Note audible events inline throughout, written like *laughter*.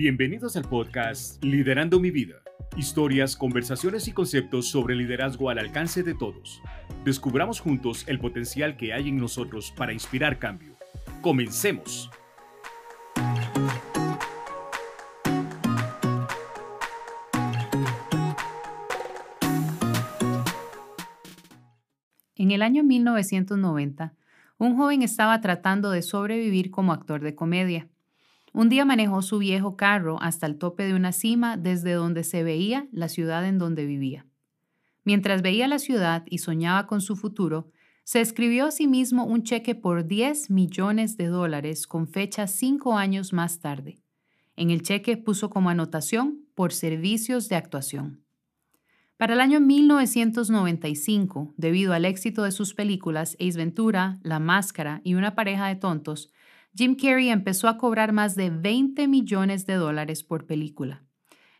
Bienvenidos al podcast Liderando mi vida. Historias, conversaciones y conceptos sobre liderazgo al alcance de todos. Descubramos juntos el potencial que hay en nosotros para inspirar cambio. Comencemos. En el año 1990, un joven estaba tratando de sobrevivir como actor de comedia. Un día manejó su viejo carro hasta el tope de una cima desde donde se veía la ciudad en donde vivía. Mientras veía la ciudad y soñaba con su futuro, se escribió a sí mismo un cheque por 10 millones de dólares con fecha cinco años más tarde. En el cheque puso como anotación por servicios de actuación. Para el año 1995, debido al éxito de sus películas Ace Ventura, La Máscara y Una pareja de tontos, Jim Carrey empezó a cobrar más de 20 millones de dólares por película.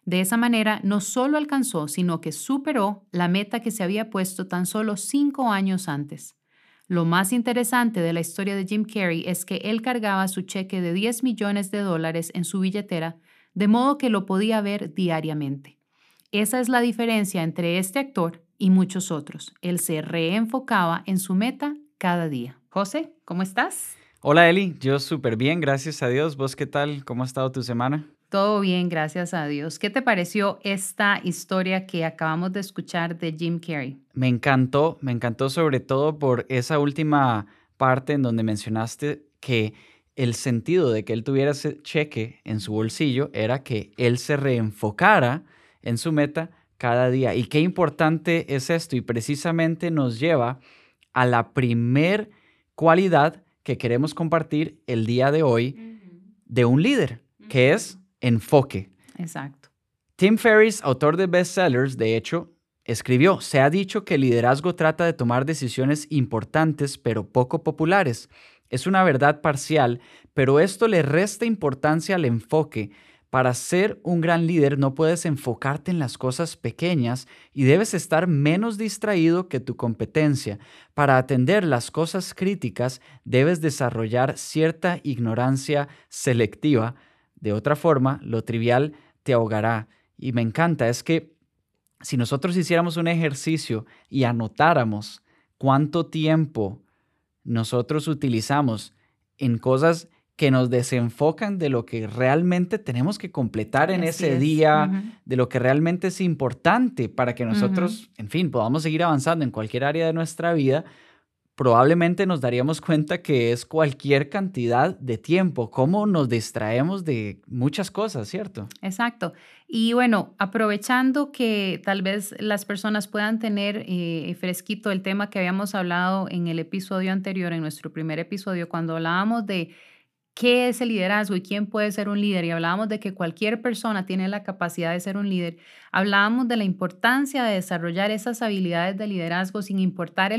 De esa manera, no solo alcanzó, sino que superó la meta que se había puesto tan solo cinco años antes. Lo más interesante de la historia de Jim Carrey es que él cargaba su cheque de 10 millones de dólares en su billetera, de modo que lo podía ver diariamente. Esa es la diferencia entre este actor y muchos otros. Él se reenfocaba en su meta cada día. José, ¿cómo estás? Hola Eli, yo súper bien, gracias a Dios. ¿Vos qué tal? ¿Cómo ha estado tu semana? Todo bien, gracias a Dios. ¿Qué te pareció esta historia que acabamos de escuchar de Jim Carrey? Me encantó, me encantó sobre todo por esa última parte en donde mencionaste que el sentido de que él tuviera ese cheque en su bolsillo era que él se reenfocara en su meta cada día. Y qué importante es esto y precisamente nos lleva a la primer cualidad que queremos compartir el día de hoy de un líder, que es enfoque. Exacto. Tim Ferriss, autor de bestsellers, de hecho, escribió, se ha dicho que el liderazgo trata de tomar decisiones importantes pero poco populares. Es una verdad parcial, pero esto le resta importancia al enfoque para ser un gran líder no puedes enfocarte en las cosas pequeñas y debes estar menos distraído que tu competencia. Para atender las cosas críticas debes desarrollar cierta ignorancia selectiva. De otra forma, lo trivial te ahogará. Y me encanta, es que si nosotros hiciéramos un ejercicio y anotáramos cuánto tiempo nosotros utilizamos en cosas que nos desenfocan de lo que realmente tenemos que completar en ese día, de lo que realmente es importante para que nosotros, en fin, podamos seguir avanzando en cualquier área de nuestra vida, probablemente nos daríamos cuenta que es cualquier cantidad de tiempo, cómo nos distraemos de muchas cosas, ¿cierto? Exacto. Y bueno, aprovechando que tal vez las personas puedan tener eh, fresquito el tema que habíamos hablado en el episodio anterior, en nuestro primer episodio, cuando hablábamos de qué es el liderazgo y quién puede ser un líder, y hablábamos de que cualquier persona tiene la capacidad de ser un líder, hablábamos de la importancia de desarrollar esas habilidades de liderazgo sin importar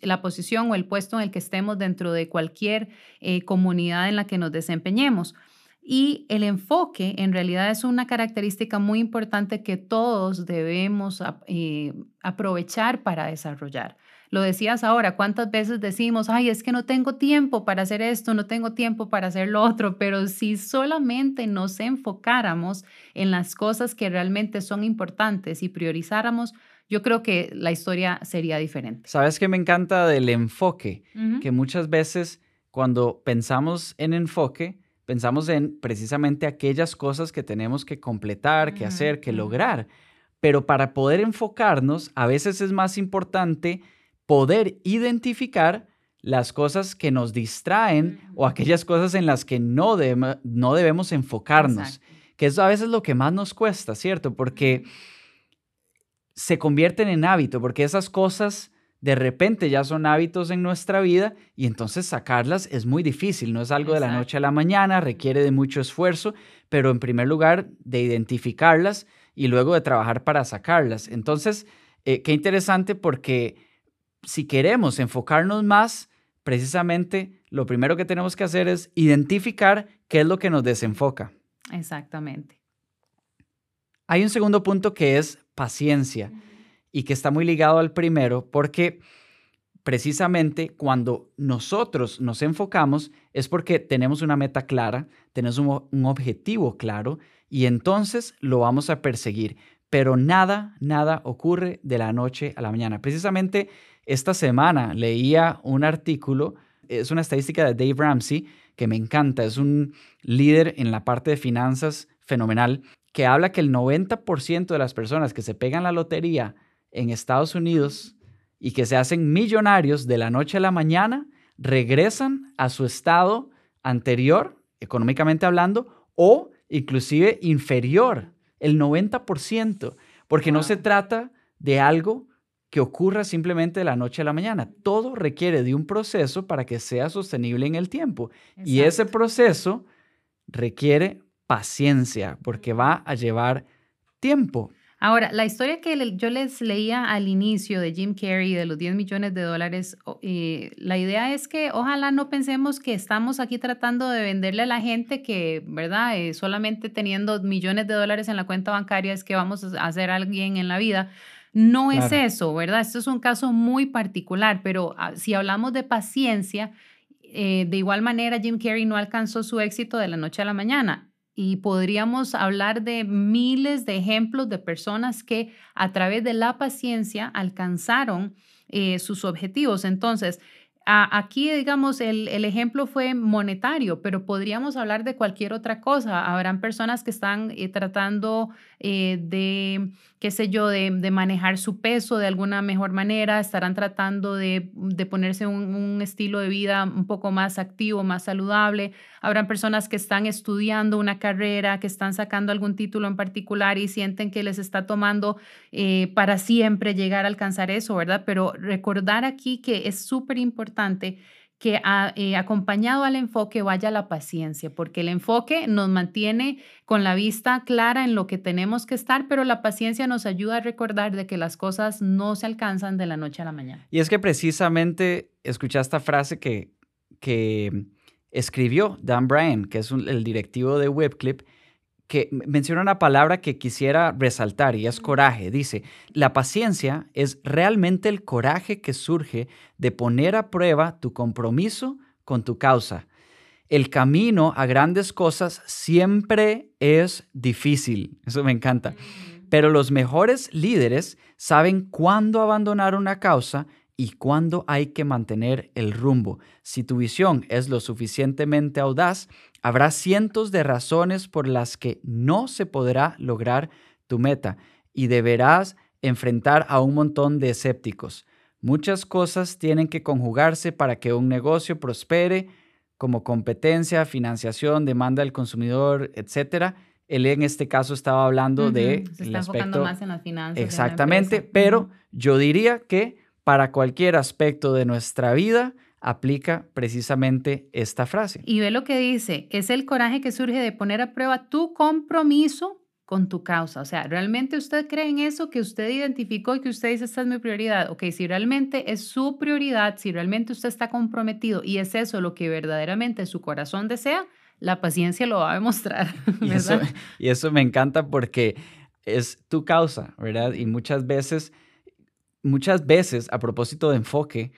la posición o el puesto en el que estemos dentro de cualquier eh, comunidad en la que nos desempeñemos. Y el enfoque en realidad es una característica muy importante que todos debemos eh, aprovechar para desarrollar. Lo decías ahora, ¿cuántas veces decimos, ay, es que no tengo tiempo para hacer esto, no tengo tiempo para hacer lo otro? Pero si solamente nos enfocáramos en las cosas que realmente son importantes y priorizáramos, yo creo que la historia sería diferente. ¿Sabes qué me encanta del enfoque? Que muchas veces cuando pensamos en enfoque, pensamos en precisamente aquellas cosas que tenemos que completar, que hacer, que lograr. Pero para poder enfocarnos, a veces es más importante poder identificar las cosas que nos distraen o aquellas cosas en las que no, no debemos enfocarnos, que es a veces lo que más nos cuesta, ¿cierto? Porque se convierten en hábito, porque esas cosas de repente ya son hábitos en nuestra vida y entonces sacarlas es muy difícil, no es algo de la noche a la mañana, requiere de mucho esfuerzo, pero en primer lugar de identificarlas y luego de trabajar para sacarlas. Entonces, eh, qué interesante porque si queremos enfocarnos más, precisamente lo primero que tenemos que hacer es identificar qué es lo que nos desenfoca. Exactamente. Hay un segundo punto que es paciencia y que está muy ligado al primero porque precisamente cuando nosotros nos enfocamos es porque tenemos una meta clara, tenemos un, objetivo claro y entonces lo vamos a perseguir. Pero nada, nada ocurre de la noche a la mañana. Precisamente esta semana leía un artículo, es una estadística de Dave Ramsey que me encanta, es un líder en la parte de finanzas fenomenal, que habla que el 90% de las personas que se pegan la lotería en Estados Unidos y que se hacen millonarios de la noche a la mañana, regresan a su estado anterior, económicamente hablando, o inclusive inferior, el 90%, porque no se trata de algo que ocurra simplemente de la noche a la mañana. Todo requiere de un proceso para que sea sostenible en el tiempo. Y ese proceso requiere paciencia, porque va a llevar tiempo. Ahora, la historia que yo les leía al inicio de Jim Carrey de los 10 millones de dólares, eh, la idea es que ojalá no pensemos que estamos aquí tratando de venderle a la gente que, ¿verdad? Eh, solamente teniendo millones de dólares en la cuenta bancaria es que vamos a hacer alguien en la vida. No es eso, ¿verdad? Esto es un caso muy particular, pero ah, si hablamos de paciencia, eh, de igual manera Jim Carrey no alcanzó su éxito de la noche a la mañana y podríamos hablar de miles de ejemplos de personas que a través de la paciencia alcanzaron eh, sus objetivos. Entonces, aquí, digamos, el, el, ejemplo fue monetario, pero podríamos hablar de cualquier otra cosa. Habrán personas que están eh, tratando eh, de, qué sé yo, de, manejar su peso de alguna mejor manera, estarán tratando de, ponerse un, un, estilo de vida un poco más activo, más saludable. Habrán personas que están estudiando una carrera, que están sacando algún título en particular y sienten que les está tomando eh, para siempre llegar a alcanzar eso, ¿verdad? Pero recordar aquí que es súper importante que eh, acompañado al enfoque vaya la paciencia, porque el enfoque nos mantiene con la vista clara en lo que tenemos que estar, pero la paciencia nos ayuda a recordar de que las cosas no se alcanzan de la noche a la mañana. Y es que precisamente escuché esta frase que, que escribió Dan Bryan, que es el directivo de Webclip, que menciona una palabra que quisiera resaltar y es coraje. Dice, la paciencia es realmente el coraje que surge de poner a prueba tu compromiso con tu causa. El camino a grandes cosas siempre es difícil, eso me encanta, pero los mejores líderes saben cuándo abandonar una causa y cuándo hay que mantener el rumbo. Si tu visión es lo suficientemente audaz, habrá cientos de razones por las que no se podrá lograr tu meta y deberás enfrentar a un montón de escépticos. Muchas cosas tienen que conjugarse para que un negocio prospere, como competencia, financiación, demanda del consumidor, etcétera. Él en este caso estaba hablando de se está enfocando más en las finanzas. Exactamente, pero yo diría que para cualquier aspecto de nuestra vida, aplica precisamente esta frase. Y ve lo que dice, es el coraje que surge de poner a prueba tu compromiso con tu causa. O sea, ¿realmente usted cree en eso que usted identificó y que usted dice, esta es mi prioridad? Ok, si realmente es su prioridad, si realmente usted está comprometido y es eso lo que verdaderamente su corazón desea, la paciencia lo va a demostrar. *laughs* Y eso, y eso me encanta porque es tu causa, ¿verdad? Y muchas veces muchas veces, a propósito de enfoque,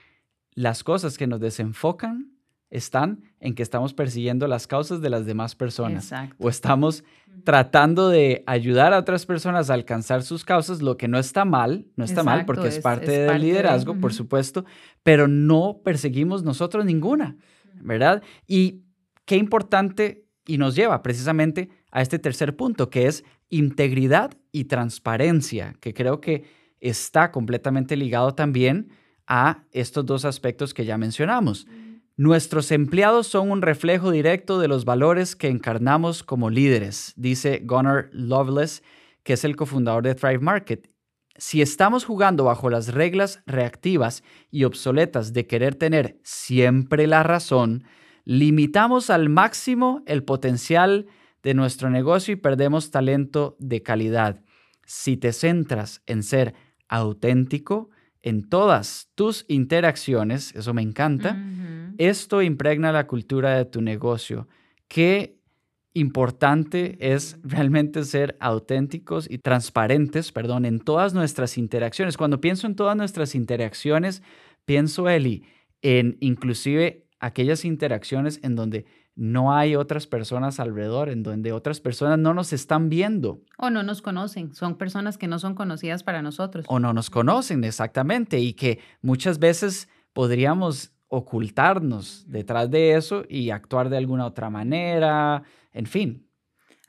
las cosas que nos desenfocan están en que estamos persiguiendo las causas de las demás personas o estamos tratando de ayudar a otras personas a alcanzar sus causas, lo que no está mal, no está mal porque es, parte del liderazgo, por supuesto, pero no perseguimos nosotros ninguna, ¿verdad? Y qué importante y nos lleva precisamente a este tercer punto, que es integridad y transparencia, que creo que está completamente ligado también a estos dos aspectos que ya mencionamos. Nuestros empleados son un reflejo directo de los valores que encarnamos como líderes, dice Gunnar Loveless, que es el cofundador de Thrive Market. Si estamos jugando bajo las reglas reactivas y obsoletas de querer tener siempre la razón, limitamos al máximo el potencial de nuestro negocio y perdemos talento de calidad. Si te centras en ser auténtico en todas tus interacciones, eso me encanta, esto impregna la cultura de tu negocio. Qué importante es realmente ser auténticos y transparentes, perdón, en todas nuestras interacciones. Cuando pienso en todas nuestras interacciones, pienso, Eli, en inclusive aquellas interacciones en donde no hay otras personas alrededor, en donde otras personas no nos están viendo. O no nos conocen, son personas que no son conocidas para nosotros. O no nos conocen, exactamente, y que muchas veces podríamos ocultarnos detrás de eso y actuar de alguna otra manera, en fin,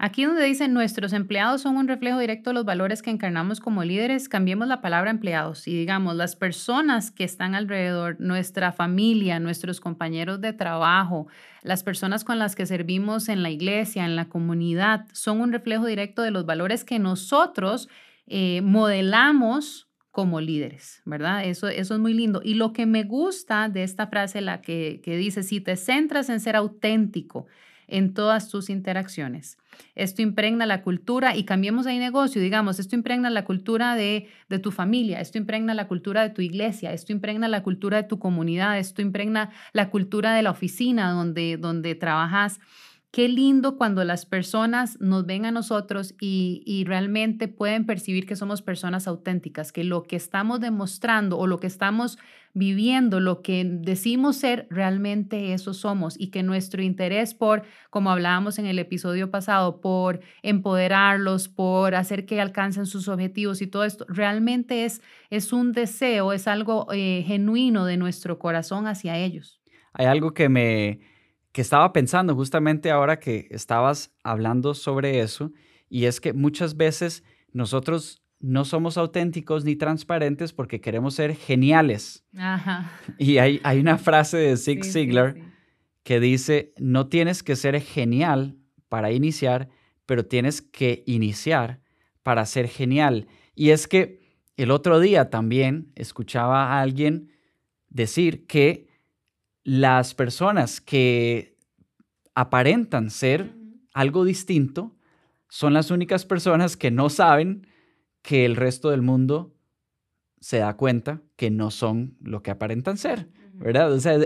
Aquí donde dicen nuestros empleados son un reflejo directo de los valores que encarnamos como líderes, cambiemos la palabra empleados y digamos las personas que están alrededor, nuestra familia, nuestros compañeros de trabajo, las personas con las que servimos en la iglesia, en la comunidad, son un reflejo directo de los valores que nosotros eh, modelamos como líderes, ¿verdad? Eso, eso es muy lindo. Y lo que me gusta de esta frase, la que, que dice, si te centras en ser auténtico, en todas tus interacciones. Esto impregna la cultura y cambiemos ahí negocio, digamos, esto impregna la cultura de, de tu familia, esto impregna la cultura de tu iglesia, esto impregna la cultura de tu comunidad, esto impregna la cultura de la oficina donde, donde trabajas. Qué lindo cuando las personas nos ven a nosotros y, y, realmente pueden percibir que somos personas auténticas, que lo que estamos demostrando o lo que estamos viviendo, lo que decimos ser, realmente eso somos y que nuestro interés por, como hablábamos en el episodio pasado, por empoderarlos, por hacer que alcancen sus objetivos y todo esto, realmente es, es un deseo, es algo eh, genuino de nuestro corazón hacia ellos. Hay algo que me que estaba pensando justamente ahora que estabas hablando sobre eso, y es que muchas veces nosotros no somos auténticos ni transparentes porque queremos ser geniales. *laughs* Y hay, hay, una frase de Zig Ziglar que dice, no tienes que ser genial para iniciar, pero tienes que iniciar para ser genial. Y es que el otro día también escuchaba a alguien decir que las personas que aparentan ser algo distinto son las únicas personas que no saben que el resto del mundo se da cuenta que no son lo que aparentan ser, ¿verdad? O sea,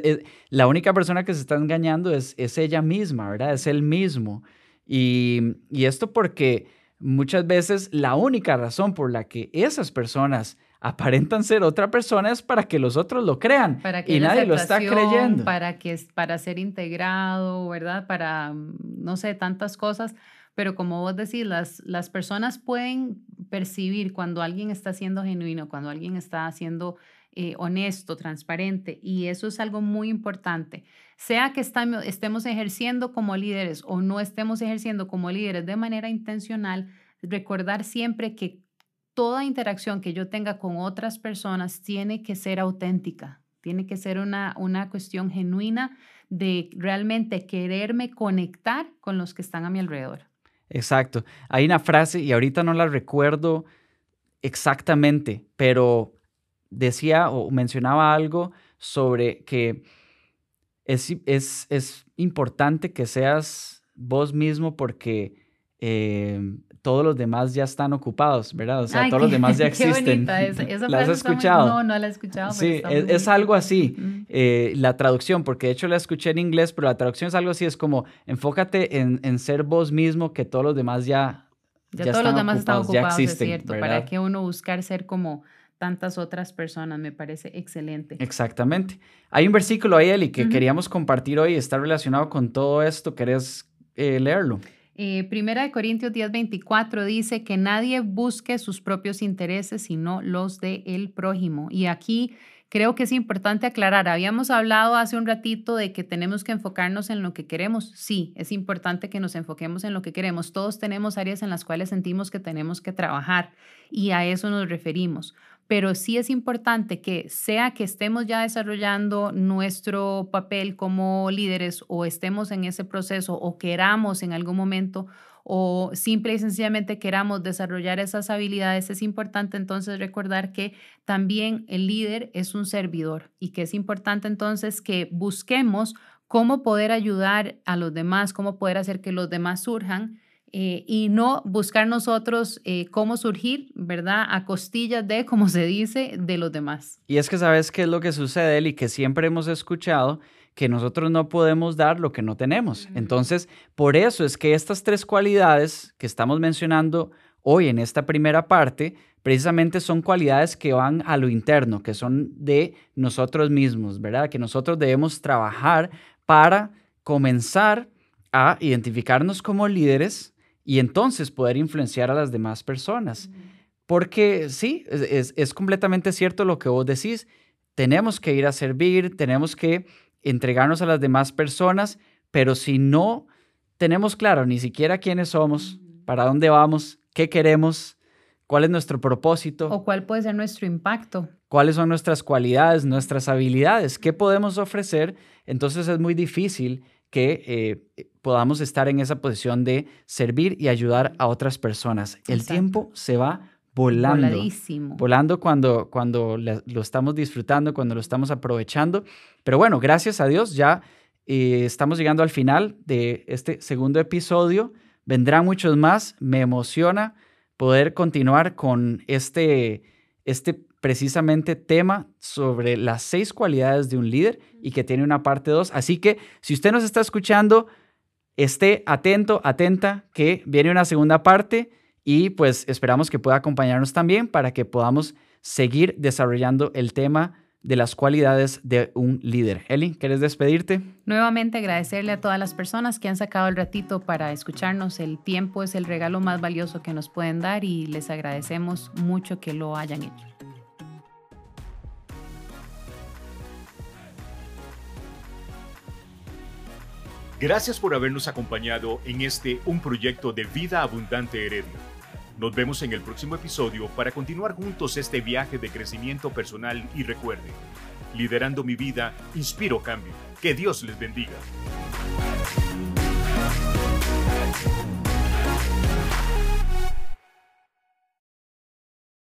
la única persona que se está engañando es, es ella misma, ¿verdad? Es él mismo. Y, y esto porque muchas veces la única razón por la que esas personas aparentan ser otra persona es para que los otros lo crean para que y nadie lo está creyendo. Para, que, para ser integrado, ¿verdad? Para, mm, no sé, tantas cosas. Pero como vos decís, las, las personas pueden percibir cuando alguien está siendo genuino, cuando alguien está siendo eh, honesto, transparente, y eso es algo muy importante. Sea que estemos ejerciendo como líderes o no estemos ejerciendo como líderes de manera intencional, recordar siempre que toda interacción que yo tenga con otras personas tiene que ser auténtica, tiene que ser una, una cuestión genuina de realmente quererme conectar con los que están a mi alrededor. Exacto. Hay una frase, y ahorita no la recuerdo exactamente, pero decía o mencionaba algo sobre que es, es, es importante que seas vos mismo porque eh, todos los demás ya están ocupados, ¿verdad? O sea, todos los demás ya *laughs* existen. *laughs* ¿La has escuchado? No, no la he escuchado. Sí, es, algo así. Eh, la traducción, porque de hecho la escuché en inglés, pero la traducción es algo así, es como enfócate en, en ser vos mismo, que todos los demás ya, ya, todos los demás están ocupados, es cierto. ¿Para que uno buscar ser como tantas otras personas? Me parece excelente. Exactamente. Hay un versículo ahí, Eli, que queríamos compartir hoy, está relacionado con todo esto. ¿Querés eh, leerlo? Eh, Primera de Corintios 10:24 dice que nadie busque sus propios intereses, sino los de el prójimo. Y aquí creo que es importante aclarar, habíamos hablado hace un ratito de que tenemos que enfocarnos en lo que queremos. Sí, es importante que nos enfoquemos en lo que queremos. Todos tenemos áreas en las cuales sentimos que tenemos que trabajar y a eso nos referimos pero sí es importante que sea que estemos ya desarrollando nuestro papel como líderes o estemos en ese proceso o queramos en algún momento o simple y sencillamente queramos desarrollar esas habilidades, es importante entonces recordar que también el líder es un servidor y que es importante entonces que busquemos cómo poder ayudar a los demás, cómo poder hacer que los demás surjan eh, y no buscar nosotros eh, cómo surgir, ¿verdad? A costillas de, como se dice, de los demás. Y es que sabes qué es lo que sucede, y que siempre hemos escuchado que nosotros no podemos dar lo que no tenemos. Entonces, por eso es que estas tres cualidades que estamos mencionando hoy en esta primera parte, precisamente son cualidades que van a lo interno, que son de nosotros mismos, ¿verdad? Que nosotros debemos trabajar para comenzar a identificarnos como líderes y entonces poder influenciar a las demás personas. Porque sí, es, completamente cierto lo que vos decís. Tenemos que ir a servir, tenemos que entregarnos a las demás personas, pero si no tenemos claro ni siquiera quiénes somos, para dónde vamos, qué queremos, cuál es nuestro propósito. O cuál puede ser nuestro impacto. Cuáles son nuestras cualidades, nuestras habilidades, qué podemos ofrecer. Entonces es muy difícil que eh, podamos estar en esa posición de servir y ayudar a otras personas. El tiempo se va volando. Voladísimo. Volando cuando, cuando lo estamos disfrutando, cuando lo estamos aprovechando. Pero bueno, gracias a Dios ya eh, estamos llegando al final de este segundo episodio. Vendrán muchos más. Me emociona poder continuar con este, este precisamente tema sobre las seis cualidades de un líder y que tiene una parte dos. Así que si usted nos está escuchando, esté atento, atenta, que viene una segunda parte y pues esperamos que pueda acompañarnos también para que podamos seguir desarrollando el tema de las cualidades de un líder. Eli, ¿quieres despedirte? Nuevamente agradecerle a todas las personas que han sacado el ratito para escucharnos. El tiempo es el regalo más valioso que nos pueden dar y les agradecemos mucho que lo hayan hecho. Gracias por habernos acompañado en este Un Proyecto de Vida Abundante Heredia. Nos vemos en el próximo episodio para continuar juntos este viaje de crecimiento personal y recuerde, liderando mi vida, inspiro cambio. Que Dios les bendiga.